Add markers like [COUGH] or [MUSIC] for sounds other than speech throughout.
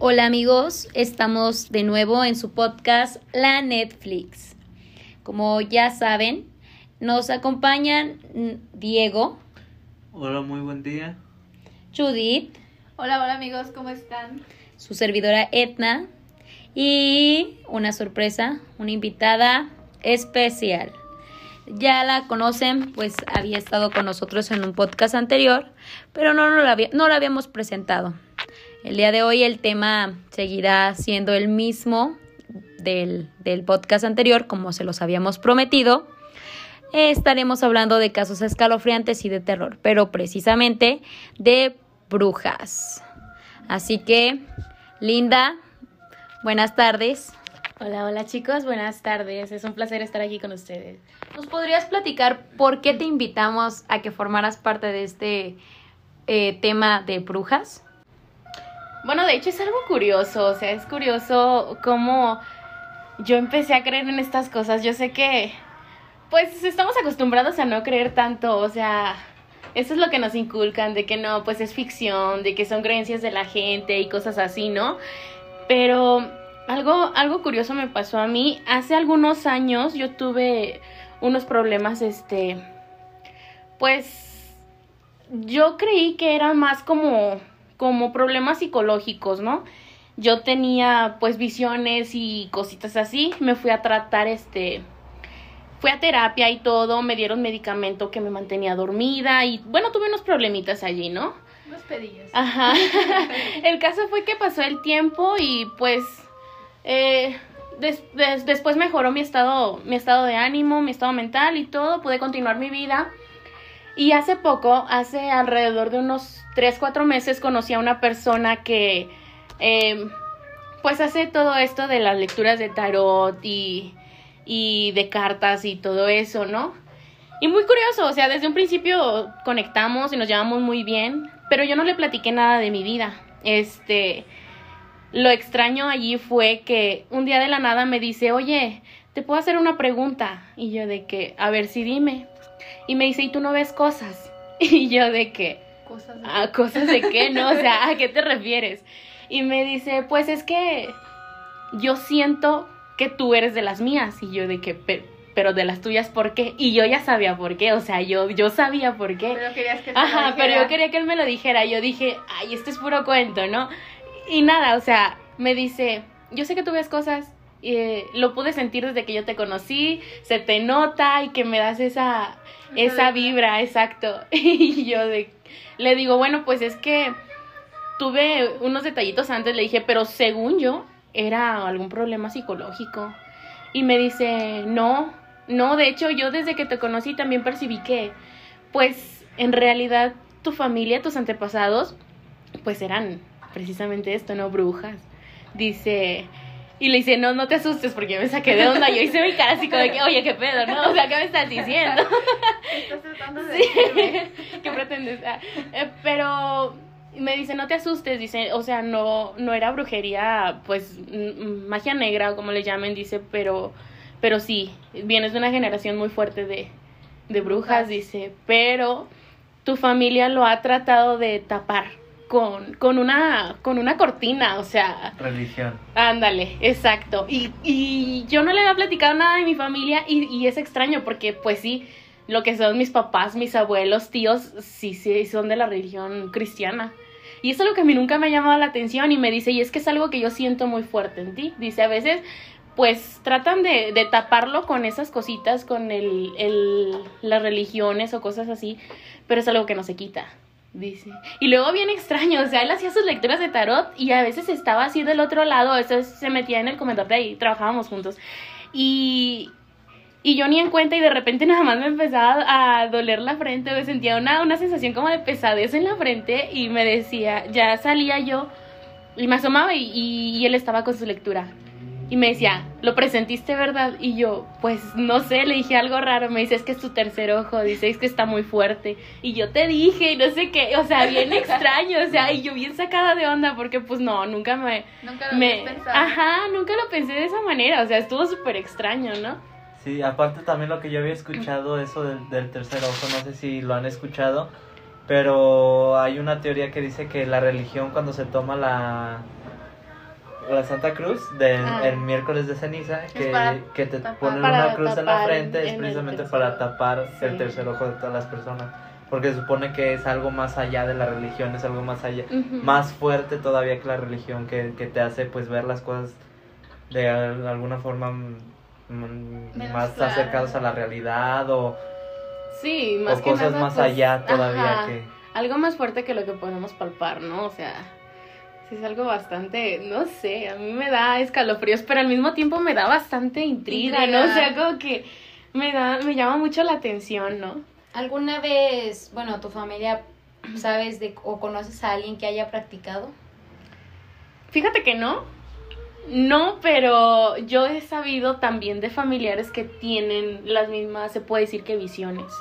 Hola amigos, estamos de nuevo en su podcast La Netflix. Como ya saben, nos acompañan Diego. Hola, muy buen día. Judith. Hola, hola amigos, ¿cómo están? Su servidora Etna. Y una sorpresa, una invitada especial. Ya la conocen, pues había estado con nosotros en un podcast anterior, pero no, no, la, no la habíamos presentado. El día de hoy el tema seguirá siendo el mismo del, del podcast anterior, como se los habíamos prometido. Estaremos hablando de casos escalofriantes y de terror, pero precisamente de brujas. Así que, Linda, buenas tardes. Hola, hola chicos, buenas tardes. Es un placer estar aquí con ustedes. ¿Nos podrías platicar por qué te invitamos a que formaras parte de este eh, tema de brujas? Bueno, de hecho es algo curioso, o sea, es curioso cómo yo empecé a creer en estas cosas. Yo sé que, pues, estamos acostumbrados a no creer tanto, o sea, eso es lo que nos inculcan, de que no, pues es ficción, de que son creencias de la gente y cosas así, ¿no? Pero algo, algo curioso me pasó a mí. Hace algunos años yo tuve unos problemas, este, pues, yo creí que eran más como como problemas psicológicos, ¿no? Yo tenía pues visiones y cositas así, me fui a tratar este fui a terapia y todo, me dieron medicamento que me mantenía dormida y bueno, tuve unos problemitas allí, ¿no? Unos pedillos. Ajá. [LAUGHS] el caso fue que pasó el tiempo y pues eh, después mejoró mi estado, mi estado de ánimo, mi estado mental y todo, pude continuar mi vida. Y hace poco, hace alrededor de unos 3, 4 meses, conocí a una persona que em, pues hace todo esto de las lecturas de tarot y, y de cartas y todo eso, ¿no? Y muy curioso, o sea, desde un principio conectamos y nos llevamos muy bien, pero yo no le platiqué nada de mi vida. Este, lo extraño allí fue que un día de la nada me dice, oye, te puedo hacer una pregunta. Y yo de que, a ver si dime. Y me dice, ¿y tú no ves cosas? [LAUGHS] Y yo de qué? Cosas de ¿A cosas de qué? No, o sea, ¿a qué te [LAUGHS] refieres? Y me dice, pues es que yo siento que tú eres de las mías. Y yo de que, pero, de las tuyas, ¿por qué? Y yo ya sabía por qué, o sea, yo, yo sabía por qué. Pero querías que Ajá, pero yo quería que él me lo dijera. Yo dije, ay, esto es puro cuento, ¿no? Y nada, o sea, me dice, yo sé que tú ves cosas, eh, lo pude sentir desde que yo te conocí, se te nota y que me das esa, esa vibra, exacto. [LAUGHS] Y yo de, le digo, bueno, pues es que tuve unos detallitos antes, le dije, pero según yo era algún problema psicológico. Y me dice, no, no, de hecho yo desde que te conocí también percibí que, pues en realidad tu familia, tus antepasados, pues eran precisamente esto, ¿no? Brujas. Dice, y le dice, no, no te asustes porque me saqué de onda. Yo hice mi cara así como de que, oye, qué pedo, ¿no? O sea, ¿qué me estás diciendo? Estás tratando de [LAUGHS] Sí. ¿Qué pretendes? Ah, eh, pero me dice, no te asustes, dice, o sea, no, no era brujería, pues, magia negra, como le llamen, dice, pero, pero sí, vienes de una generación muy fuerte de, de Brujas. dice, pero tu familia lo ha tratado de tapar con, con una, con una cortina, o sea, Religión. Ándale, exacto. Y, y yo no le había platicado nada de mi familia y, y es extraño porque pues sí, lo que son mis papás, mis abuelos, tíos, sí, sí, son de la religión cristiana. Y eso es lo que a mí nunca me ha llamado la atención y me dice, y es que es algo que yo siento muy fuerte en ti. Dice, a veces pues tratan de, de taparlo con esas cositas, con el, el, las religiones o cosas así, pero es algo que no se quita. Dice. Y luego bien extraño, o sea, él hacía sus lecturas de tarot y a veces estaba así del otro lado, eso se metía en el comedor de ahí, trabajábamos juntos. Y, y yo ni en cuenta y de repente [LAUGHS] nada más me empezaba a doler la frente, me sentía una, una sensación como de pesadez en la frente y me decía, ya salía yo y me asomaba y él estaba con su lectura. Y me decía, ¿lo presentiste, verdad? Y yo, pues no sé, le dije algo raro. Me dice, es que es tu tercer ojo. Dice, es que está muy fuerte. Y yo te dije, y no sé qué. O sea, bien extraño. O sea, y yo bien sacada de onda porque, pues no, nunca me. Nunca lo me pensado. Ajá, nunca lo pensé de esa manera. O sea, estuvo súper extraño, ¿no? Sí, aparte también lo que yo había escuchado, eso del, del tercer ojo, no sé si lo han escuchado, pero hay una teoría que dice que la religión cuando se toma la, la Santa Cruz del Ah. el miércoles de ceniza que, para que te tapar. ponen una cruz en la frente en es el precisamente para tapar el Sí. tercer ojo de todas las personas porque se supone que es algo más allá de la religión es algo más allá Ujú. más fuerte todavía que la religión que, que te hace pues ver las cosas de al- alguna forma mm, mm, Menos más claras. acercadas a la realidad o, Sí, más o que cosas nada, más pues, allá todavía ajá, que Algo más fuerte que lo que podemos palpar, ¿no? O sea, sí es algo bastante, no sé, a mí me da escalofríos, pero al mismo tiempo me da bastante intriga, ¿no? O sea, como que me da, me llama mucho la atención, ¿no? ¿Alguna vez, bueno, tu familia sabes de o conoces a alguien que haya practicado? Fíjate que no. No, pero yo he sabido también de familiares que tienen las mismas, se puede decir que visiones.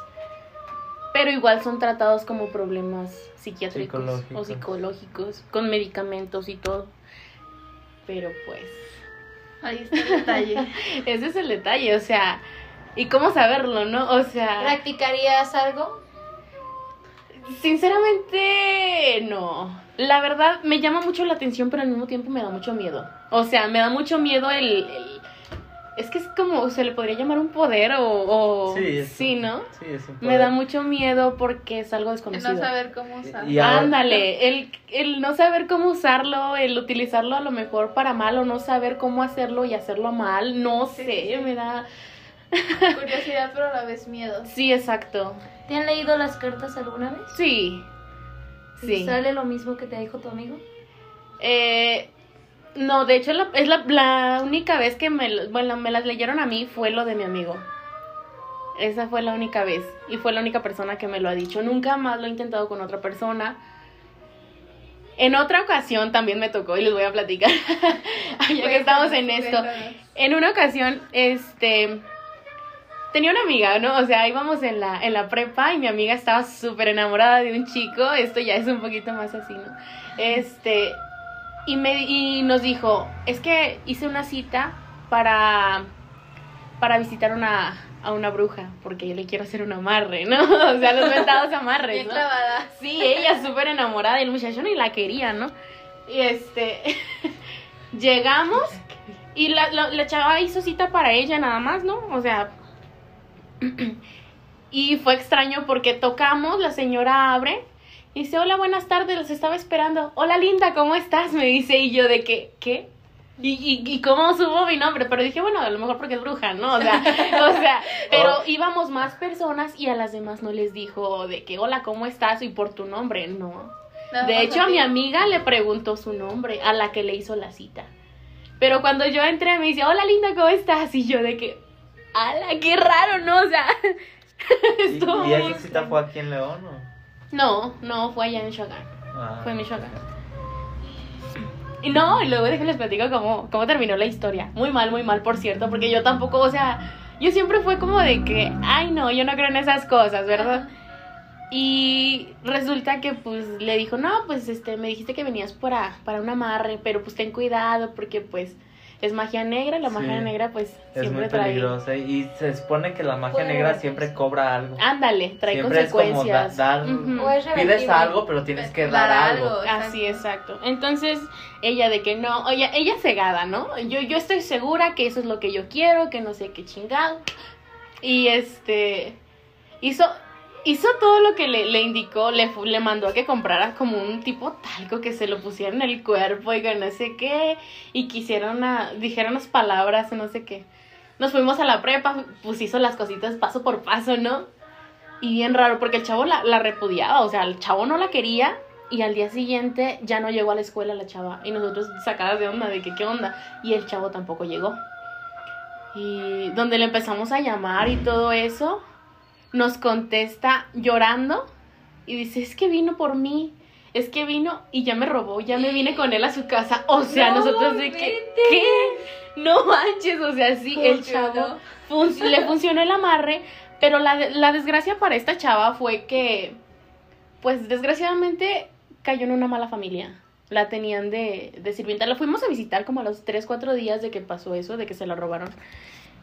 Pero igual son tratados como problemas psiquiátricos o Psicológicos. psicológicos, con medicamentos y todo. Pero pues, Ahí está el detalle. [LAUGHS] ese es el detalle, o sea, ¿y cómo saberlo, no? O sea, ¿Practicarías algo? Sinceramente, no. La verdad, me llama mucho la atención, pero al mismo tiempo me da mucho miedo. O sea, me da mucho miedo el... el- Es que es como, se le podría llamar un poder o... o- sí, es- sí, ¿no? sí, es un Me da poder. mucho miedo porque es algo El desconocido. no saber cómo usar. Y ahora- Ándale, el, el no saber cómo usarlo, el utilizarlo a lo mejor para mal o no saber cómo hacerlo y hacerlo mal, no Sí, sé, sí. me da... Curiosidad, pero a la vez miedo. Sí, exacto. ¿Te han leído las cartas alguna vez? Sí. Sí. ¿Sale lo mismo que te dijo tu amigo? Eh, no, de hecho la- es la, la única vez que me, bueno, me las leyeron a mí fue lo de mi amigo. Esa fue la única vez y fue la única persona que me lo ha dicho. Nunca más lo he intentado con otra persona. En otra ocasión también me tocó y les voy a platicar. [LAUGHS] ya que estamos en esto. En una ocasión, este, tenía una amiga, ¿no? O sea, íbamos en la, en la prepa y mi amiga estaba súper enamorada de un chico. Esto ya es un poquito más así, ¿no? Este, y, me, y nos dijo, es que hice una cita para, para visitar una, a una bruja, porque yo le quiero hacer un amarre, ¿no? [LAUGHS] O sea, los mentados amarres, Bien ¿no? clavada. Sí, ella súper enamorada y el muchacho ni la quería, ¿no? Y este, [LAUGHS] llegamos y la, la, la chava hizo cita para ella nada más, ¿no? O sea, [CLEARS THROAT] y fue extraño porque tocamos, la señora abre y dice, hola, buenas tardes, los estaba esperando. Hola, linda, ¿cómo estás? Me dice, y yo de que, ¿qué? ¿Y, y, y cómo subo mi nombre? Pero dije, bueno, a lo mejor porque es bruja, ¿no? O sea, [LAUGHS] o sea, pero Oh. íbamos más personas y a las demás no les dijo de que, hola, ¿cómo estás? Y por tu nombre, no. De hecho, a mi amiga le preguntó su nombre, a la que le hizo la cita. Pero cuando yo entré me dice, hola linda, ¿cómo estás? Y yo de que, ala, qué raro, ¿no? O sea, [LAUGHS] ¿Y, estuvo y esa cita fue aquí en León o? No, no, fue allá en Michoacán. Ah, Fue en Michoacán. Y no, y luego déjenles platico cómo, cómo terminó la historia. Muy mal, muy mal, por cierto, porque yo tampoco, o sea, yo siempre fue como de que, ay no, yo no creo en esas cosas, ¿verdad? Y resulta que pues le dijo, no, pues este, me dijiste que venías para, para un amarre, pero pues ten cuidado porque pues es magia negra, la magia Sí. negra pues Es siempre muy trae... peligrosa y se supone que la magia Puede negra siempre cobra algo. Ándale, trae Siempre es como da- consecuencias. dar- es Pides revertible. algo, pero tienes que dar, Dar algo. algo. Así, exacto. Entonces, ella de que no, oye, ella cegada, ¿no? Yo, yo estoy segura que eso es lo que yo quiero, que no sé qué chingado. Y este, hizo, hizo todo lo que le, le indicó, le, le mandó a que comprara como un tipo talco que se lo pusiera en el cuerpo y que no sé qué, y quisieron una, dijeron unas palabras, no sé qué. Nos fuimos a la prepa, pues hizo las cositas paso por paso, ¿no? Y bien raro, porque el chavo la, la repudiaba, o sea, el chavo no la quería y al día siguiente ya no llegó a la escuela la chava. Y nosotros sacadas de onda, de que qué onda. Y el chavo tampoco llegó. Y donde le empezamos a llamar y todo eso, nos contesta llorando y dice, es que vino por mí. Es que vino y ya me robó, ya me vine con él a su casa. O sea, No, nosotros de que. ¿qué? No manches, o sea, sí, el chavo fun- le funcionó el amarre, pero la, de- la desgracia para esta chava fue que, pues desgraciadamente cayó en una mala familia. La tenían de, de sirvienta. La fuimos a visitar como a los 3, 4 días de que pasó eso, de que se la robaron.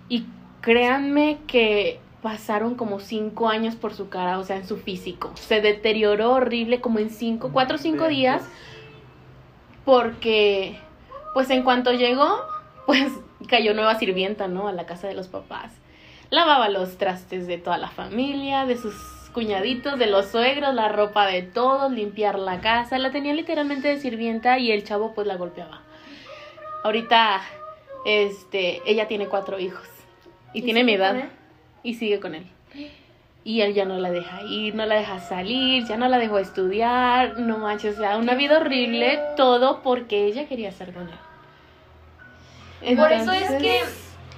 Y créanme que pasaron como 5 años por su cara, o sea, en su físico. Se deterioró horrible como en 5, 4 o 5 días porque pues en cuanto llegó, [LAUGHS] pues cayó nueva sirvienta, ¿no? A la casa de los papás. Lavaba los trastes de toda la familia, de sus cuñaditos, de los suegros, la ropa de todos, limpiar la casa. La tenía literalmente de sirvienta y el chavo pues la golpeaba. Ahorita, este, ella tiene cuatro hijos y, tiene mi edad? Y sigue con él. Y él ya no la deja ir, no la deja salir, ya no la dejó estudiar, no manches, o sea, una vida horrible, todo porque ella quería estar con él. Por eso es que,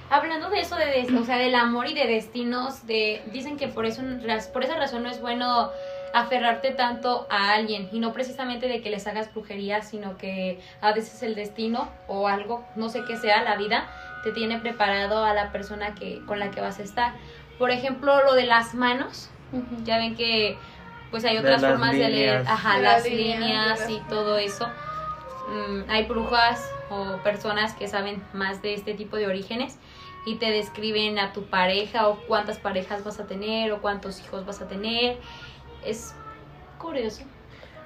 hablando de eso, de, o sea, del amor y de destinos, de, dicen que por, eso, por esa razón no es bueno aferrarte tanto a alguien y no precisamente de que les hagas brujería, sino que a veces el destino o algo, no sé qué sea, la vida, te tiene preparado a la persona que, con la que vas a estar. Por ejemplo, lo de las manos, ya ven que pues hay otras formas de leer, ajá, De las las líneas, y todo eso. Mm, hay brujas o personas que saben más de este tipo de orígenes y te describen a tu pareja o cuántas parejas vas a tener o cuántos hijos vas a tener. Es curioso.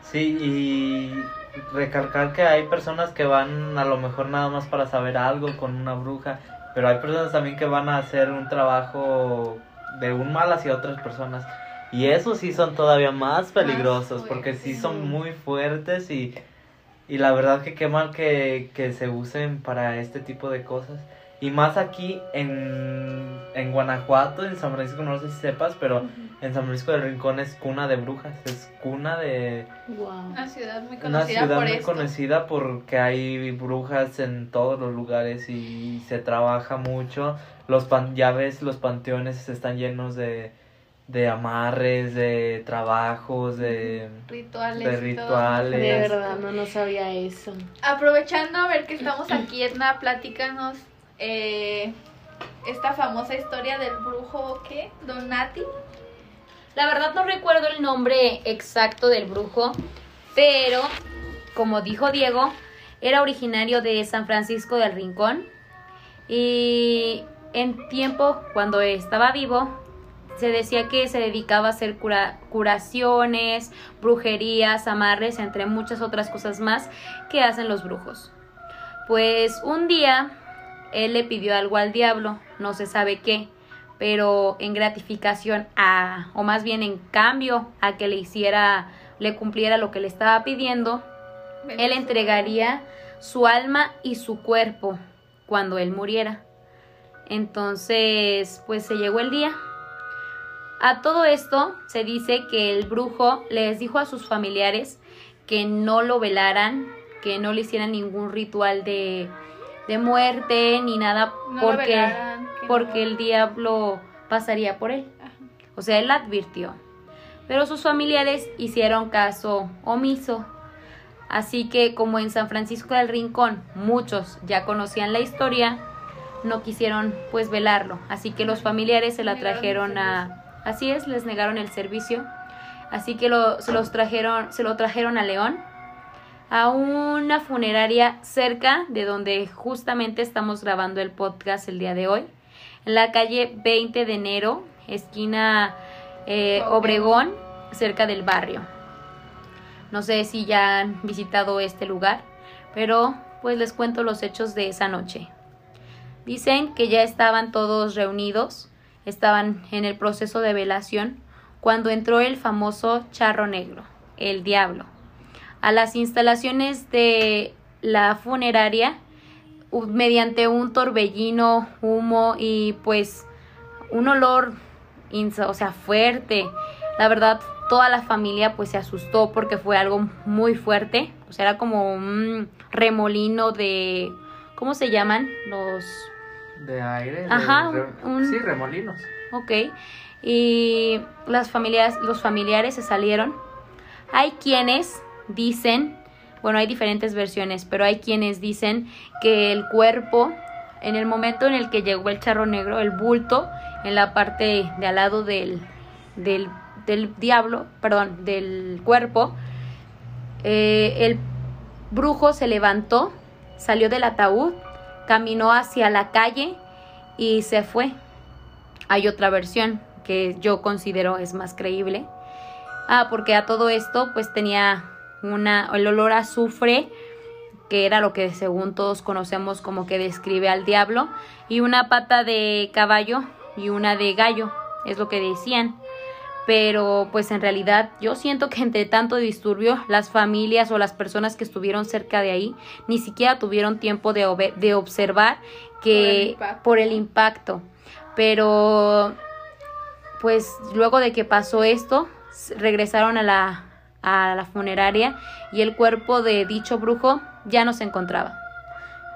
Sí, y recalcar que hay personas que van a lo mejor nada más para saber algo con una bruja, pero hay personas también que van a hacer un trabajo de un mal hacia otras personas. Y esos sí son todavía más peligrosos, porque sí son muy fuertes y, y la verdad que qué mal que, que se usen para este tipo de cosas. Y más aquí en, en Guanajuato, en San Francisco, no sé si sepas, pero en San Francisco del Rincón es cuna de brujas, es cuna de Guau. Una ciudad muy una conocida ciudad por muy esto. conocida porque hay brujas en todos los lugares y se trabaja mucho. Los pan, ya ves, los panteones están llenos de, de amarres, de trabajos, de... Rituales. De y todo. rituales. De verdad, no, no sabía eso. Aprovechando a ver que estamos aquí, Edna, platícanos eh, esta famosa historia del brujo, ¿qué? Donati. La verdad no recuerdo el nombre exacto del brujo, pero como dijo Diego, era originario de San Francisco del Rincón y en tiempo cuando estaba vivo se decía que se dedicaba a hacer cura- curaciones, brujerías, amarres, entre muchas otras cosas más que hacen los brujos. Pues un día él le pidió algo al diablo, no se sabe qué, pero en gratificación a, o más bien en cambio a que le hiciera, le cumpliera lo que le estaba pidiendo, él entregaría su alma y su cuerpo cuando él muriera. Entonces, pues se llegó el día. A todo esto se dice que el brujo les dijo a sus familiares que no lo velaran, que no le hicieran ningún ritual de, de muerte ni nada No porque, velaran, porque no- el diablo pasaría por él. Ajá. O sea, él advirtió. Pero sus familiares hicieron caso omiso. Así que como en San Francisco del Rincón muchos ya conocían la historia, no quisieron pues velarlo. Así que los familiares se la trajeron a... Así es, les negaron el servicio. Así que lo, se los trajeron, se lo trajeron a León, a una funeraria cerca de donde justamente estamos grabando el podcast el día de hoy, en la calle 20 de enero, esquina eh, Obregón, cerca del barrio. No sé si ya han visitado este lugar, pero pues les cuento los hechos de esa noche. Dicen que ya estaban todos reunidos, estaban en el proceso de velación, cuando entró el famoso charro negro, el diablo, a las instalaciones de la funeraria mediante un torbellino, humo y pues un olor, o sea, fuerte. La verdad, toda la familia pues se asustó porque fue algo muy fuerte. O sea, era como un remolino de, ¿cómo se llaman? Los De aire. Ajá, un- Sí, remolinos. Ok. Y las familias, los familiares se salieron. Hay quienes dicen, bueno, hay diferentes versiones, pero hay quienes dicen que el cuerpo, en el momento en el que llegó el charro negro, el bulto, en la parte de al lado del, del, del diablo, perdón, del cuerpo, eh, el brujo se levantó, salió del ataúd, caminó hacia la calle y se fue. Hay otra versión que yo considero es más creíble. Ah, porque a todo esto pues tenía una, el olor a azufre que era lo que según todos conocemos como que describe al diablo, y una pata de caballo y una de gallo, es lo que decían. Pero pues en realidad yo siento que entre tanto disturbio las familias o las personas que estuvieron cerca de ahí ni siquiera tuvieron tiempo de, de observar que impacto. por el impacto. Pero pues luego de que pasó esto, regresaron a la, a la funeraria y el cuerpo de dicho brujo ya no se encontraba.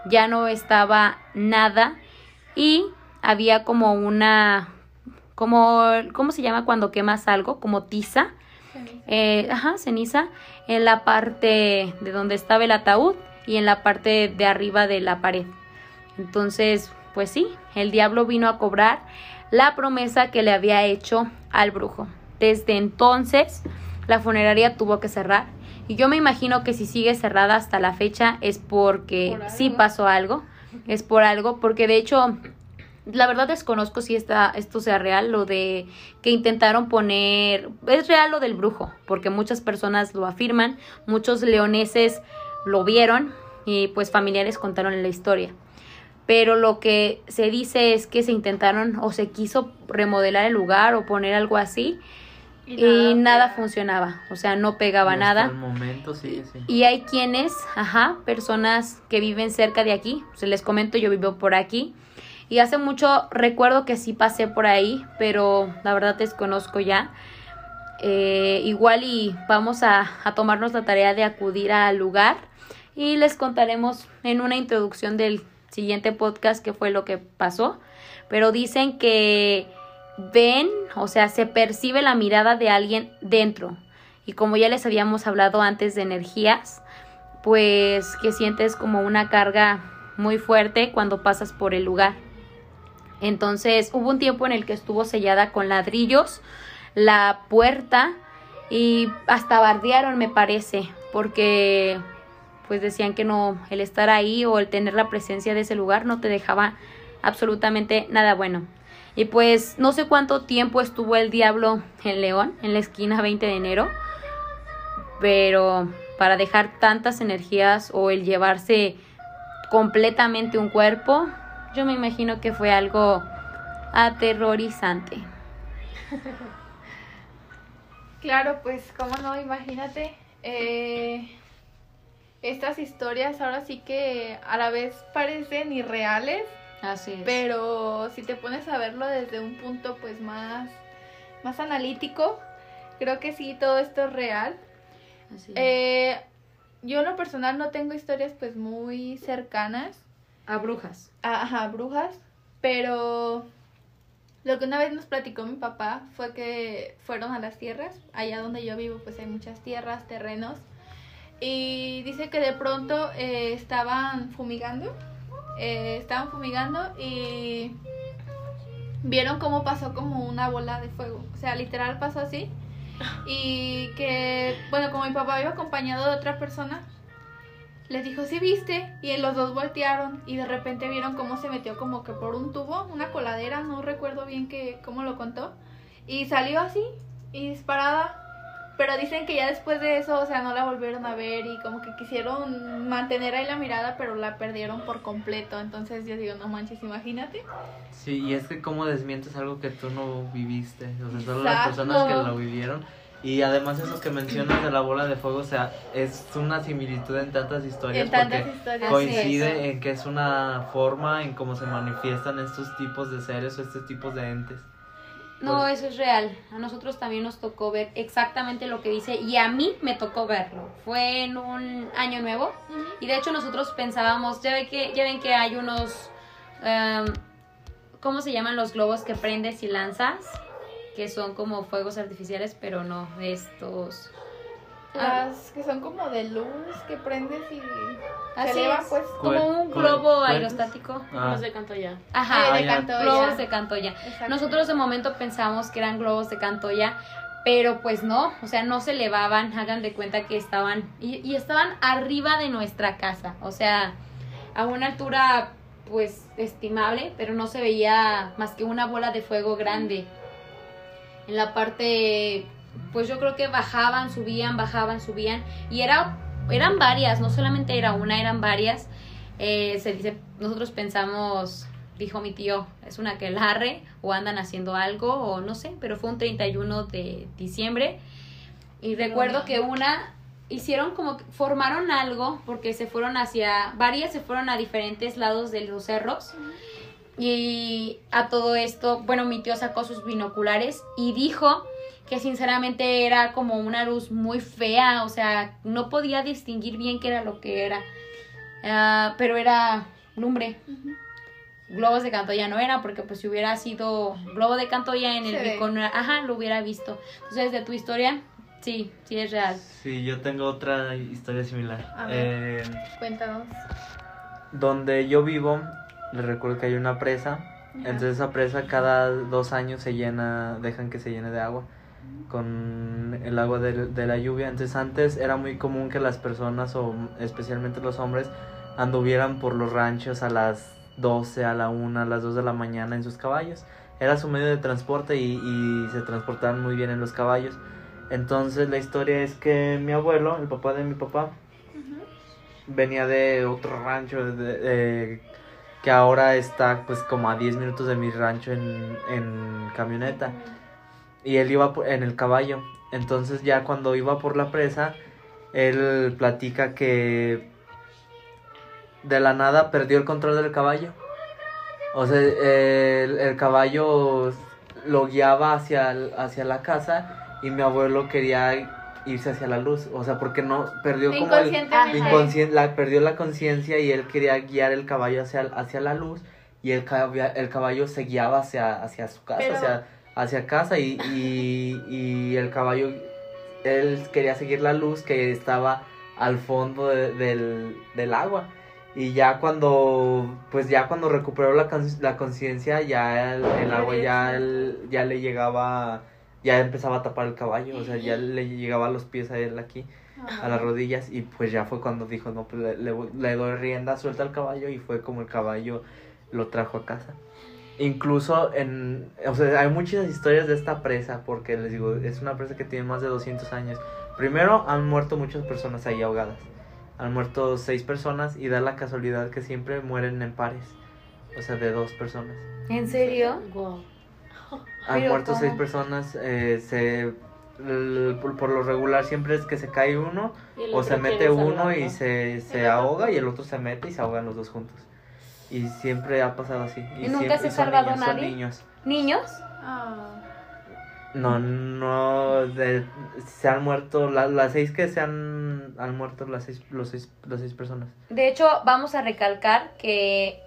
Ya no estaba nada y había como una, como, ¿cómo se llama cuando quemas algo? Como tiza, eh, ajá, ceniza, en la parte de donde estaba el ataúd y en la parte de arriba de la pared. Entonces, pues sí, el diablo vino a cobrar la promesa que le había hecho al brujo. Desde entonces, la funeraria tuvo que cerrar. Y yo me imagino que si sigue cerrada hasta la fecha es porque Por sí pasó algo. Es por algo, porque de hecho, la verdad desconozco si esta, esto sea real, lo de que intentaron poner, es real lo del brujo, porque muchas personas lo afirman, muchos leoneses lo vieron y pues familiares contaron la historia. Pero lo que se dice es que se intentaron o se quiso remodelar el lugar o poner algo así y nada, funcionaba, o sea, no pegaba Y nada. El momento sí, sí. Y hay quienes, ajá, personas que viven cerca de aquí. Se les comento, yo vivo por aquí. Y hace mucho recuerdo que sí pasé por ahí, pero la verdad desconozco ya. Eh, igual y vamos a, a tomarnos la tarea de acudir al lugar y les contaremos en una introducción del siguiente podcast qué fue lo que pasó. Pero dicen que ven, o sea, se percibe la mirada de alguien dentro. Y como ya les habíamos hablado antes de energías, pues que sientes como una carga muy fuerte cuando pasas por el lugar. Entonces hubo un tiempo en el que estuvo sellada con ladrillos la puerta y hasta bardearon me parece porque pues decían que no el estar ahí o el tener la presencia de ese lugar no te dejaba absolutamente nada bueno. Y pues no sé cuánto tiempo estuvo el diablo en León, en la esquina 20 de enero, pero para dejar tantas energías o el llevarse completamente un cuerpo, yo me imagino que fue algo aterrorizante. [LAUGHS] Claro, pues, cómo no, imagínate. eh, estas historias ahora sí que a la vez parecen irreales, Así es. pero si te pones a verlo desde un punto pues más, más analítico, creo que sí, todo esto es real. Así es. Eh, yo en lo personal no tengo historias pues muy cercanas a brujas. a ajá, brujas, pero lo que una vez nos platicó mi papá fue que fueron a las tierras, allá donde yo vivo pues hay muchas tierras, terrenos, y dice que de pronto eh, estaban fumigando, eh, estaban fumigando y vieron cómo pasó como una bola de fuego, o sea, literal pasó así. Y que, bueno, como mi papá iba acompañado de otra persona, les dijo, sí viste, y los dos voltearon y de repente vieron cómo se metió como que por un tubo, una coladera, no recuerdo bien que, cómo lo contó, y salió así, y disparada, pero dicen que ya después de eso, o sea, no la volvieron a ver y como que quisieron mantener ahí la mirada, pero la perdieron por completo, entonces yo digo, no manches, imagínate. Sí, y es que cómo desmientes algo que tú no viviste, o sea, solo las Exacto. personas que lo vivieron. Y además eso que mencionas de la bola de fuego, o sea, es una similitud en tantas historias En tantas porque historias. coincide sí. en que es una forma en cómo se manifiestan estos tipos de seres o estos tipos de entes. No, Por- eso es real. A nosotros también nos tocó ver exactamente lo que dice y a mí me tocó verlo. Fue en un año nuevo y de hecho nosotros pensábamos, ya ven que, ya ven que hay unos, em, ¿cómo se llaman los globos que prendes y lanzas? Que son como fuegos artificiales, pero no estos. Ah, Las que son como de luz que prendes y Así se eleva, es. pues. como un globo aerostático. Ah. Los de Cantoya. Ajá, Ah, de ya. Cantoya. globos de Cantoya. Exacto. Nosotros de momento pensamos que eran globos de Cantoya, pero pues no, o sea, no se elevaban, hagan de cuenta que estaban, y, y estaban arriba de nuestra casa, o sea, a una altura pues estimable, pero no se veía más que una bola de fuego grande. En la parte, pues yo creo que bajaban, subían, bajaban, subían, y era eran varias, no solamente era una, eran varias. Eh, se dice, nosotros pensamos, dijo mi tío, es una que larre o andan haciendo algo o no sé, pero fue un 31 de diciembre. Y recuerdo que una hicieron como formaron algo porque se fueron hacia, varias se fueron a diferentes lados de los cerros. Y a todo esto, bueno, mi tío sacó sus binoculares y dijo que sinceramente era como una luz muy fea, o sea, no podía distinguir bien qué era lo que era, Ah, pero era lumbre. Globos de Cantoya no era, porque pues si hubiera sido globo de Cantoya en el. Bicón, ajá, lo hubiera visto. Entonces, de tu historia, sí, sí es real. Sí, yo tengo otra historia similar. A ver. Eh, Cuéntanos. donde yo vivo, les recuerdo que hay una presa. Entonces esa presa cada dos años se llena, dejan que se llene de agua con el agua de, de la lluvia. Entonces antes era muy común que las personas, o especialmente los hombres, anduvieran por los ranchos a las 12, a la 1, a las 2 de la mañana en sus caballos. Era su medio de transporte y, y se transportaban muy bien en los caballos. Entonces la historia es que mi abuelo, el papá de mi papá, venía de otro rancho de- de- que ahora está pues como a 10 minutos de mi rancho en, en camioneta y él iba por- en el caballo. Entonces ya cuando iba por la presa él platica que de la nada perdió el control del caballo. O sea el, el caballo lo guiaba hacia, hacia la casa y mi abuelo quería irse hacia la luz. O sea porque no perdió como el, Inconscientemente. inconscien- la, perdió la conciencia y él quería guiar el caballo hacia, hacia la luz y el, el caballo se guiaba hacia, hacia su casa, Pero- hacia, hacia casa y, y, y el caballo, él quería seguir la luz que estaba al fondo de- del, del agua. Y ya cuando, pues ya cuando recuperó la, la conciencia, ya el, el agua ya, el- ya le llegaba, ya empezaba a tapar el caballo, o sea, ya le llegaba a los pies a él aquí a las rodillas y pues ya fue cuando dijo, no, pues le, le- le doy rienda, suelta al caballo y fue como el caballo lo trajo a casa. Incluso en, o sea, hay muchas historias de esta presa porque les digo, es una presa que tiene más de 200 años. Primero han muerto muchas personas ahí ahogadas. Han muerto seis personas y da la casualidad que siempre mueren en pares. O sea, de dos personas. ¿En serio? Wow. Han Pero muerto ¿cómo? seis personas. eh, se, el- por, por lo regular siempre es que se cae uno o se mete uno salvarlo. y se, se ahoga y el otro se mete y se ahogan los dos juntos. Y siempre ha pasado así. ¿Y nunca siempre- se ha salvado niños, son nadie? niños. ¿Niños? Ah. No, no, de- se han muerto, la- las seis que se han, han muerto, las seis, los seis, las seis personas. De hecho, vamos a recalcar que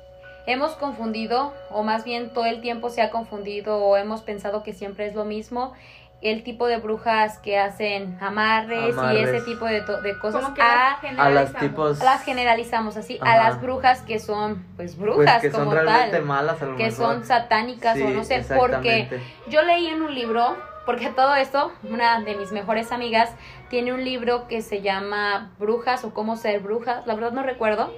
hemos confundido, o más bien todo el tiempo se ha confundido, o hemos pensado que siempre es lo mismo, el tipo de brujas que hacen amarres, y ese tipo de, to- de cosas Como que a, A las generalizamos. tipos... las generalizamos así, a las brujas que son pues pues, brujas que son como realmente tal, malas a lo que mejor. son satánicas o no sé, porque yo leí en un libro, porque todo esto, una de mis mejores amigas tiene un libro que se llama Brujas o cómo ser brujas, la verdad no recuerdo,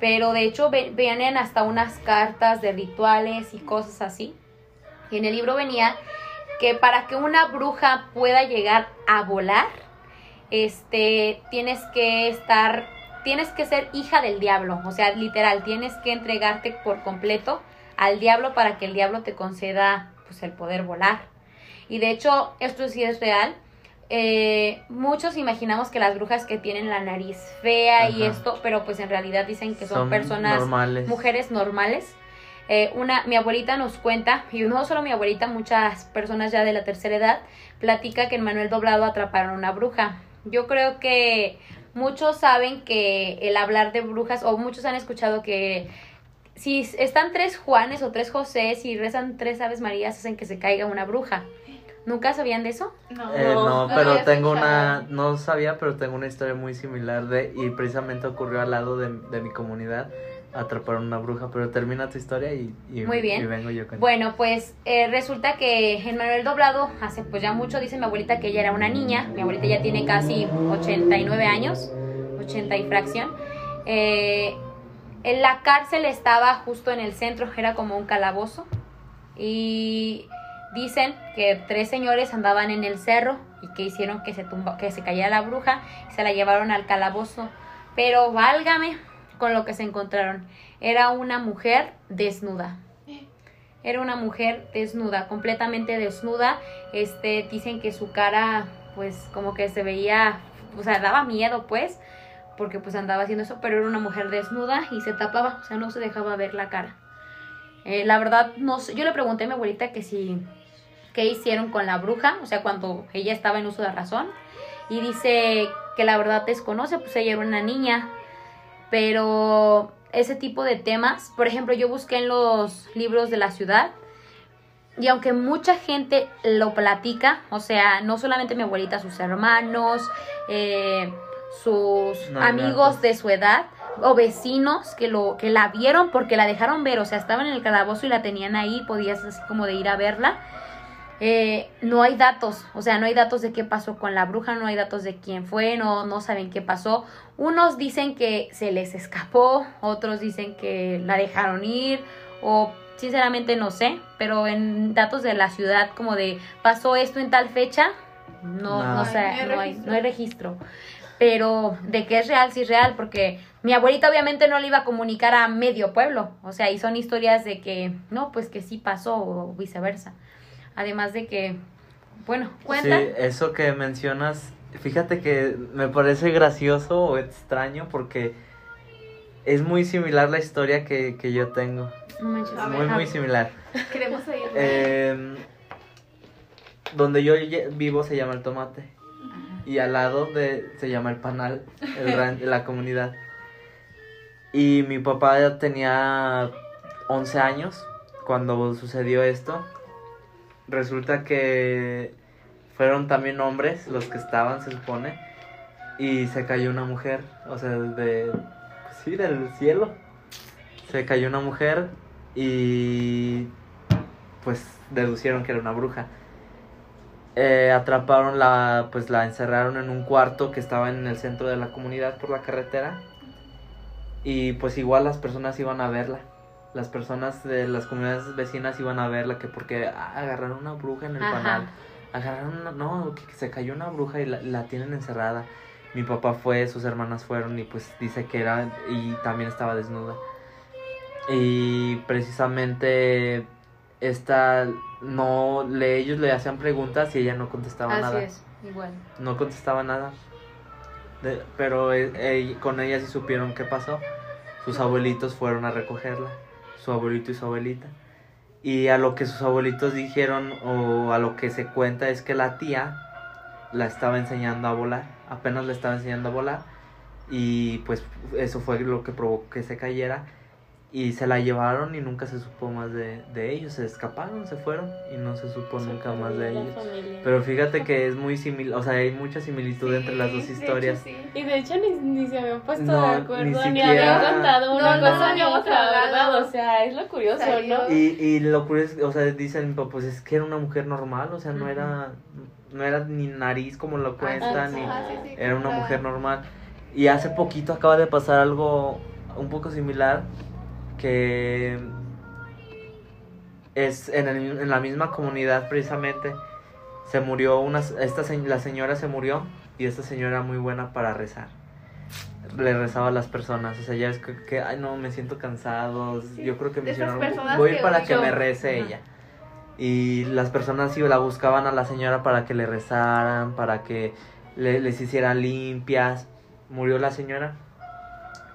pero de hecho ve- vienen hasta unas cartas de rituales y cosas así. Y en el libro venía que para que una bruja pueda llegar a volar, este, tienes que estar, tienes que ser hija del diablo, o sea, literal, tienes que entregarte por completo al diablo para que el diablo te conceda, pues, el poder volar. Y de hecho, esto sí es real. Eh, muchos imaginamos que las brujas que tienen la nariz fea y esto, pero pues en realidad dicen que son, personas normales. mujeres normales. Eh, una, mi abuelita nos cuenta, y no solo mi abuelita, muchas personas ya de la tercera edad, platica que en Manuel Doblado atraparon una bruja. Yo creo que muchos saben que el hablar de brujas, o muchos han escuchado que si están tres Juanes o tres José y rezan tres Aves Marías, hacen que se caiga una bruja. ¿Nunca sabían de eso? No, Eh, no, No, no pero tengo escuchado. una, no sabía, pero tengo una historia muy similar de, y precisamente ocurrió al lado de, de mi comunidad, atraparon una bruja, pero termina tu historia y, y, Muy bien. y vengo yo con Bueno, pues eh, resulta que Manuel Doblado, hace pues ya mucho, dice mi abuelita que ella era una niña, mi abuelita ya tiene casi 89 años, 80 y fracción. Eh, en la cárcel estaba justo en el centro, era como un calabozo. Y dicen que tres señores andaban en el cerro y que hicieron que se tumba, que se cayera la bruja y se la llevaron al calabozo. Pero válgame con lo que se encontraron. Era una mujer desnuda. Era una mujer desnuda, completamente desnuda. Este, dicen que su cara, pues, como que se veía, o sea, daba miedo, pues, porque pues andaba haciendo eso, pero era una mujer desnuda y se tapaba, o sea, no se dejaba ver la cara. Eh, la verdad, no sé, yo le pregunté a mi abuelita que si, qué hicieron con la bruja, o sea, cuando ella estaba en uso de razón, y dice que la verdad desconoce, pues ella era una niña, pero ese tipo de temas, por ejemplo, yo busqué en los libros de la ciudad, y aunque mucha gente lo platica, o sea, no solamente mi abuelita, sus hermanos, eh, sus No, amigos no. de su edad o vecinos que lo que la vieron porque la dejaron ver, o sea, estaban en el calabozo y la tenían ahí, podías así como de ir a verla. Eh, no hay datos, o sea, no hay datos de qué pasó con la bruja, no hay datos de quién fue, no, no saben qué pasó. Unos dicen que se les escapó, otros dicen que la dejaron ir, o sinceramente no sé, pero en datos de la ciudad como de pasó esto en tal fecha, no, No. no, sé, No hay no hay, registro. no hay registro. Pero de que es real, sí es real, porque mi abuelita obviamente no le iba a comunicar a medio pueblo. O sea, y son historias de que, no, pues que sí pasó o viceversa. Además de que, bueno, cuenta. Sí, eso que mencionas, fíjate que me parece gracioso o extraño porque es muy similar la historia que, que yo tengo. Ver, muy, muy similar. [LAUGHS] Queremos oírlo. Eh, donde yo vivo se llama el tomate y al lado de se llama el panal, el [LAUGHS] ran- la comunidad. Y mi papá ya tenía 11 años cuando sucedió esto. Resulta que fueron también hombres los que estaban, se supone, y se cayó una mujer, o sea, de pues sí, del cielo. Se cayó una mujer y pues deducieron que era una bruja. Eh, atraparon la, pues la encerraron en un cuarto que estaba en el centro de la comunidad por la carretera. Y pues igual las personas iban a verla. Las personas de las comunidades vecinas iban a verla que porque ah, agarraron una bruja en el Ajá. panal. Agarraron una, no, que, se cayó una bruja y la, la tienen encerrada. Mi papá fue, sus hermanas fueron y pues dice que era y también estaba desnuda. Y precisamente esta no le ellos le hacían preguntas y ella no contestaba Así nada. es, igual. No contestaba nada. De- pero eh, eh, con ella sí supieron qué pasó. Sus abuelitos fueron a recogerla. Su abuelito y su abuelita. Y a lo que sus abuelitos dijeron o a lo que se cuenta es que la tía la estaba enseñando a volar. Apenas le estaba enseñando a volar. Y pues eso fue lo que provocó que se cayera. Y se la llevaron y nunca se supo más de, de ellos. Se escaparon, se fueron y no se supo nunca más de ellos. familia. Pero fíjate que es muy similar, o sea, hay mucha similitud entre las dos de historias. hecho, sí. Y de hecho ni, ni se habían puesto No, de acuerdo, ni, siquiera- habían contado una No, cosa ni otra, hablado. ¿verdad? O sea, es lo curioso, Salió. ¿no? Y, y lo curioso, o sea, dicen, pues es que era una mujer normal, o sea, no era, no era ni nariz como lo cuentan, sí. ni Ah, sí, sí, era una claro. mujer normal. Y hace poquito acaba de pasar algo un poco similar, que es en, el- en la misma comunidad precisamente, se murió una, esta, la señora se murió y esta señora muy buena para rezar. Le rezaba a las personas, o sea, ya es que, que, ay no, me siento cansado, Sí, yo creo que me voy que para que me rece Ajá. ella. Y las personas sí la buscaban a la señora para que le rezaran, para que le- les hicieran limpias. Murió la señora,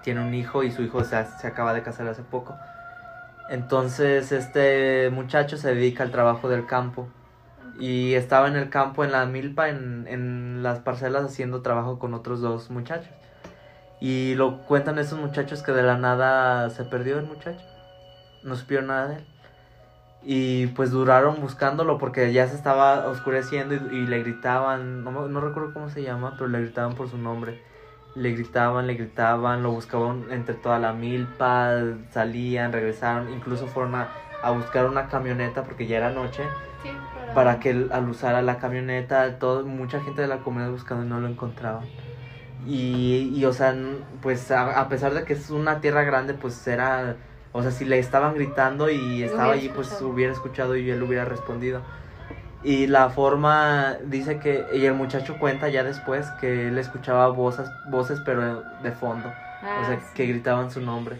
tiene un hijo y su hijo se, se acaba de casar hace poco. Entonces este muchacho se dedica al trabajo del campo y estaba en el campo en la milpa, en, en las parcelas haciendo trabajo con otros dos muchachos. Y lo cuentan esos muchachos que de la nada se perdió el muchacho. No supieron nada de él. Y pues duraron buscándolo porque ya se estaba oscureciendo y, le gritaban, no, no recuerdo cómo se llama, pero le gritaban por su nombre. Le gritaban, le gritaban, lo buscaban entre toda la milpa, salían, regresaron, incluso fueron a, a buscar una camioneta porque ya era noche Sí, para que él- al usar a la camioneta, todo, mucha gente de la comunidad buscando y no lo encontraban. Y, y o sea, pues a, a pesar de que es una tierra grande, pues era, o sea, si le estaban gritando y estaba allí, pues hubiera escuchado y él hubiera respondido. Y la forma, dice que, y el muchacho cuenta ya después que él escuchaba voces, voces pero de fondo, Ah, o sea, sí. que gritaban su nombre.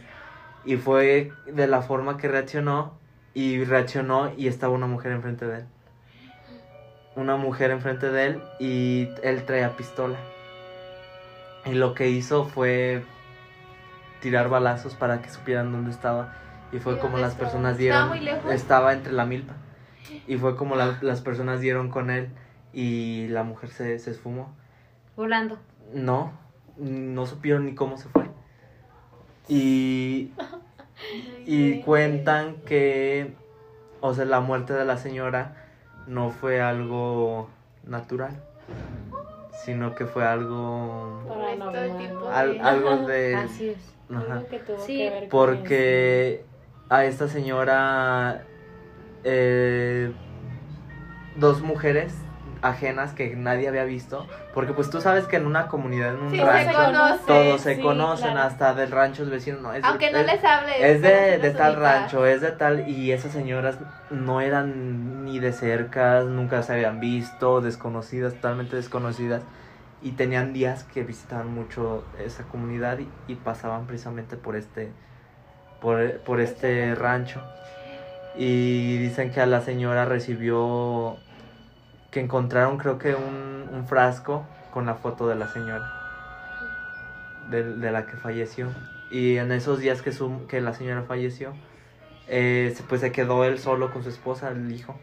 Y fue de la forma que reaccionó, y reaccionó y estaba una mujer enfrente de él. Una mujer enfrente de él y él traía pistola. Y lo que hizo fue tirar balazos para que supieran dónde estaba. Y fue ¿Y como las estaba? personas ¿Estaba dieron. muy lejos? Estaba entre la milpa. Y fue como la- las personas dieron con él y la mujer se, se esfumó. Volando. No, no supieron ni cómo se fue. Y, y cuentan que, o sea, la muerte de la señora no fue algo natural, sino que fue algo, al- de- algo de... Así es. Ajá. Que tuvo Sí, que ver con Porque a esta señora, eh, dos mujeres ajenas que nadie había visto, porque pues tú sabes que en una comunidad, en un Sí, se rancho, conoce. todos se sí, conocen, claro. hasta del rancho es vecino, no, es, Aunque no es- les hable. es de, tal rancho, es de tal, y esas señoras no eran ni de cerca, nunca se habían visto, desconocidas, totalmente desconocidas, y tenían días que visitaban mucho esa comunidad y, y pasaban precisamente por este, por, por este rancho. Y dicen que a la señora recibió, que encontraron creo que un, un frasco con la foto de la señora, de, de la que falleció. Y en esos días que, su, que la señora falleció, eh, pues se quedó él solo con su esposa, el hijo.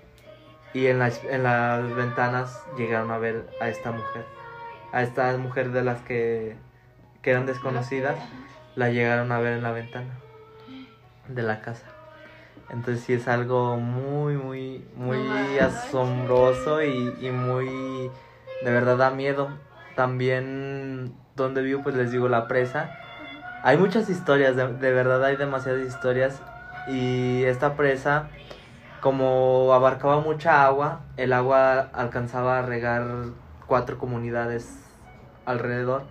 Y en las, en las ventanas llegaron a ver a esta mujer. A esta mujer de las que, que eran desconocidas, la llegaron a ver en la ventana de la casa. Entonces sí es algo muy, muy, muy No asombroso y, y muy, de verdad da miedo. También donde vivo, pues les digo, la presa. Hay muchas historias, de, de verdad hay demasiadas historias. Y esta presa, como abarcaba mucha agua, el agua alcanzaba a regar cuatro comunidades alrededor.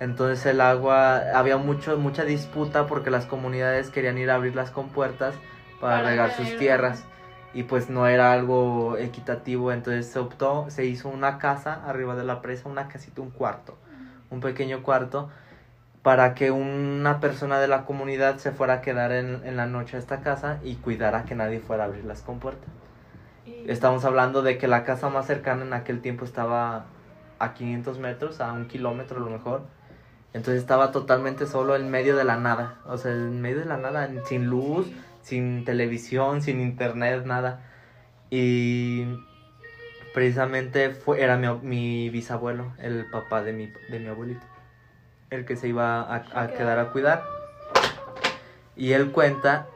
Entonces el agua, había mucho, mucha disputa porque las comunidades querían ir a abrir las compuertas para, Para regar sus tierras. Y pues no era algo equitativo, entonces se optó, se hizo una casa arriba de la presa, una casita, un cuarto, un pequeño cuarto, para que una persona de la comunidad se fuera a quedar en, en la noche a esta casa y cuidara que nadie fuera a abrir las compuertas. Estamos hablando de que la casa más cercana en aquel tiempo estaba a 500 metros, a un kilómetro a lo mejor. Entonces estaba totalmente solo en medio de la nada. O sea, en medio de la nada, sin luz, sin televisión, sin internet, nada. Y precisamente fue, era mi, ab- mi bisabuelo, el papá de mi, de mi abuelito. El que se iba a, a quedar a cuidar. Y él cuenta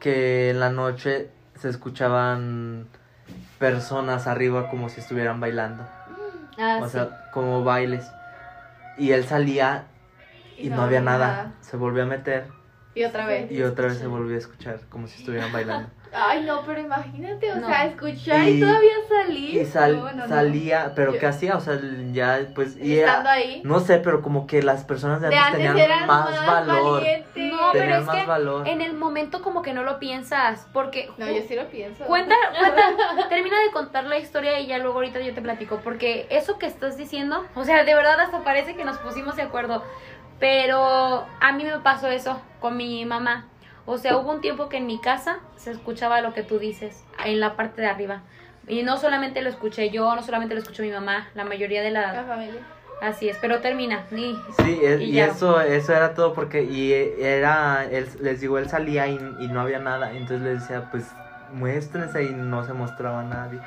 que en la noche se escuchaban personas arriba como si estuvieran bailando. Ah, o sí. sea, como bailes. Y él salía y, no, había nada. Se volvió a meter Y otra vez. y otra vez se volvió a escuchar como si estuvieran bailando. [LAUGHS] Ay, no, pero imagínate, o No. sea, escuchar y, Y- todavía salir. Y sal- No, no, no. salía, pero Yo- ¿qué hacía? O sea, ya pues... y Estando era- ahí. no sé, pero como que las personas de de antes, antes tenían eran más, más, valor. valientes. No, pero tenían es más que valor. en el momento como que no lo piensas, porque... No, yo sí lo pienso. Cuenta, [LAUGHS] cuenta, termina de contar la historia y ya luego ahorita yo te platico, porque eso que estás diciendo, o sea, de verdad hasta parece que nos pusimos de acuerdo, pero a mí me pasó eso con mi mamá. O sea, hubo un tiempo que en mi casa se escuchaba lo que tú dices, en la parte de arriba. Y no solamente lo escuché yo, no solamente lo escuchó mi mamá, la mayoría de La la... familia. Así es, pero termina. Y, Sí, es- Y eso eso era todo porque y era él, les digo, él salía y, y no había nada, entonces les decía, pues muéstrense y no se mostraba nadie.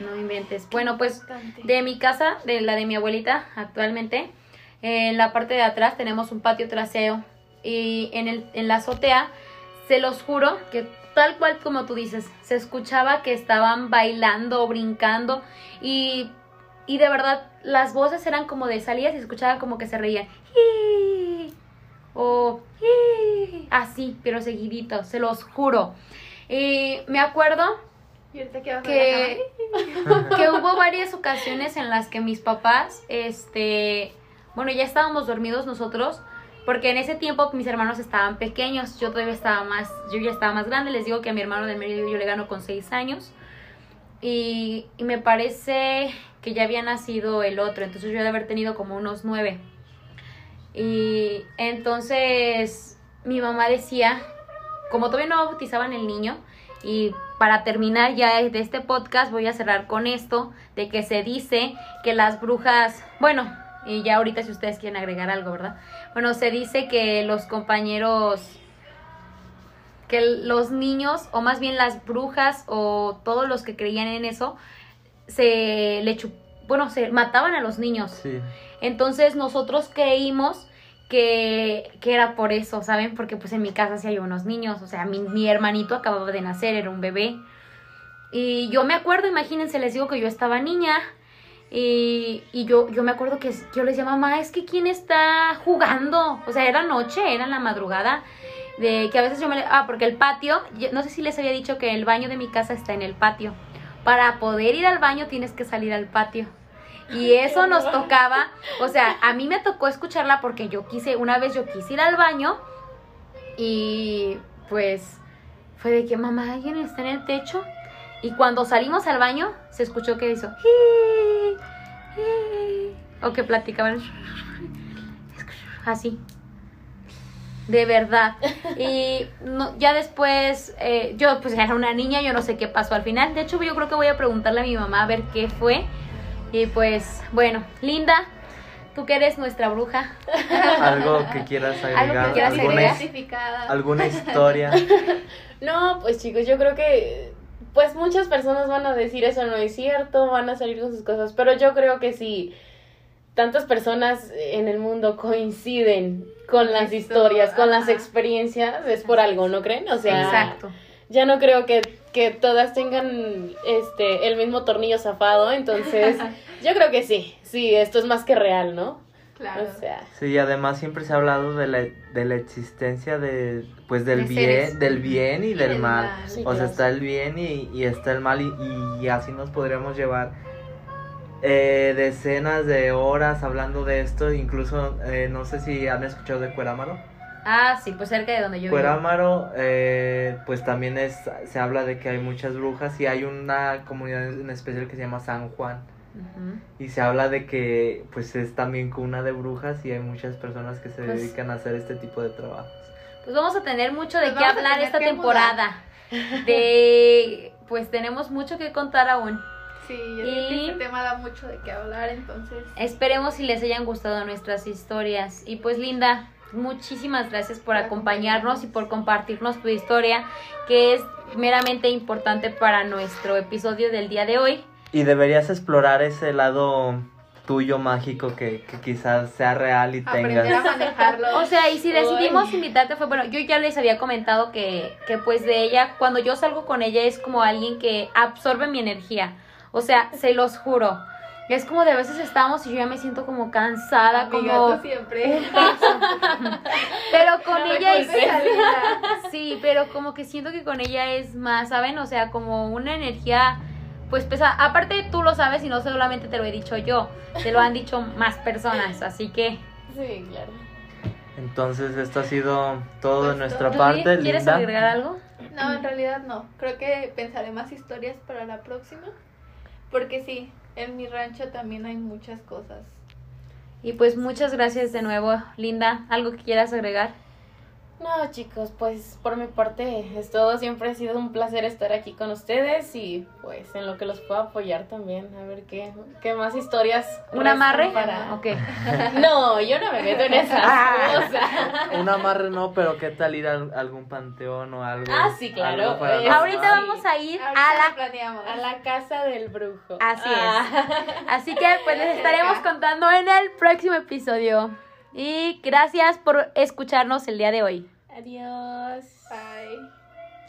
no inventes. Bueno, pues De mi casa, de la de mi abuelita actualmente, en la parte de atrás tenemos un patio trasero y en, el, en la azotea, se los juro que tal cual como tú dices, se escuchaba que estaban bailando, brincando y, y de verdad las voces eran como de salías y se escuchaban como que se reían. "Ii", O "Ii", así, pero seguidito, se los juro. Y me acuerdo Y ahorita que [LAUGHS] que hubo varias ocasiones en las que mis papás, este, bueno, ya estábamos dormidos nosotros, porque en ese tiempo mis hermanos estaban pequeños, yo todavía estaba más, yo ya estaba más grande, les digo que a mi hermano del medio yo le gano con seis años, y, me parece que ya había nacido el otro, entonces yo he de haber tenido como unos nueve. Y entonces mi mamá decía, como todavía no bautizaban el niño, y para terminar ya de este podcast voy a cerrar con esto, de que se dice que las brujas, bueno, y ya ahorita si ustedes quieren agregar algo, ¿verdad? Bueno, se dice que los compañeros, que los niños, o más bien las brujas, o todos los que creían en eso, se le chup- bueno, se mataban a los niños. Sí. Entonces nosotros creímos que, que era por eso, ¿saben? Porque pues en mi casa sí hay unos niños, o sea, mi, mi hermanito acababa de nacer, era un bebé. Y yo me acuerdo, imagínense, les digo que yo estaba niña y, y yo, yo me acuerdo que yo les llamaba, mamá, es que quién está jugando. O sea, era noche, era en la madrugada. De que a veces yo me... le- Ah, porque el patio, yo- no sé si les había dicho que el baño de mi casa está en el patio. Para poder ir al baño tienes que salir al patio. Y eso nos tocaba, o sea, a mí me tocó escucharla porque yo quise, una vez yo quise ir al baño y pues fue de que mamá, alguien está en el techo. Y cuando salimos al baño, se escuchó que hizo. O que platicaban. Así. De verdad. Y no, ya después, eh, yo pues era una niña, yo no sé qué pasó al final. De hecho, yo creo que voy a preguntarle a mi mamá a ver qué fue. Y pues, bueno, Linda, tú que eres nuestra bruja. Algo que quieras [LAUGHS] agregar. que quieras alguna, agregar. his- alguna historia. [LAUGHS] No, pues chicos, yo creo que pues muchas personas van a decir eso no es cierto, van a salir con sus cosas, pero yo creo que si tantas personas en el mundo coinciden con las Esto, historias, con las experiencias, es por algo, ¿no creen? O sea, Exacto. ya no creo que, que todas tengan este el mismo tornillo zafado, entonces [LAUGHS] yo creo que sí, sí, esto es más que real, ¿no? Claro. O sea, Sí, además siempre se ha hablado de la, de la existencia de, pues del De bien, seres. del bien y del del mal. mal. Sí, o sea, está el bien y, y está el mal y, y así nos podríamos llevar eh, decenas de horas hablando de esto. Incluso, eh, no sé si han escuchado de Cuerámaro. Ah, sí, pues cerca de donde yo vivo. Cuerámaro, eh, pues también es, se habla de que hay muchas brujas y hay una comunidad en especial que se llama San Juan. Y se habla de que pues es también cuna de brujas y hay muchas personas que se Pues- dedican a hacer este tipo de trabajos. Pues vamos a tener mucho de qué hablar esta temporada. De [LAUGHS] pues tenemos mucho que contar aún. Sí, yo que Y- este tema da mucho de qué hablar, entonces. Esperemos si les hayan gustado nuestras historias. Y pues Linda, muchísimas gracias por Por acompañarnos y por compartirnos tu historia, que es meramente importante para nuestro episodio del día de hoy. Y deberías explorar ese lado tuyo mágico que, que quizás sea real y Aprender a tengas. manejarlo. O sea, y si decidimos Ay. invitarte fue, bueno, yo ya les había comentado que, que pues de ella, cuando yo salgo con ella es como alguien que absorbe mi energía. O sea, se los juro. Es como de a veces estamos y yo ya me siento como cansada, Amiga, como... tú siempre. [LAUGHS] Pero con No ella es... Sí, pero como que siento que con ella es más, ¿saben? O sea, como una energía, pues pesada. Aparte tú lo sabes y no solamente te lo he dicho yo, te lo han dicho [LAUGHS] más personas, así que... sí, claro. Entonces esto ha sido todo de Pues nuestra Judy, parte, ¿Quieres Linda. agregar algo? No, en realidad no. Creo que pensaré más historias para la próxima. Porque sí, en mi rancho también hay muchas cosas. Y pues muchas gracias de nuevo, Linda. ¿Algo que quieras agregar? No, chicos, pues por mi parte es todo. Siempre ha sido un placer estar aquí con ustedes y pues en lo que los puedo apoyar también. A ver qué, qué más historias. ¿Un amarre? Para... Ok. [LAUGHS] No, yo no me meto en esas Ah. cosas. Un amarre no, pero qué tal ir a algún panteón o algo. Ah, sí, claro. Ahorita vamos a ir Ahorita a la... planeamos. A la casa del brujo. Así Ah. Así que pues les estaremos [LAUGHS] contando en el próximo episodio. Y gracias por escucharnos el día de hoy. Adiós. Bye.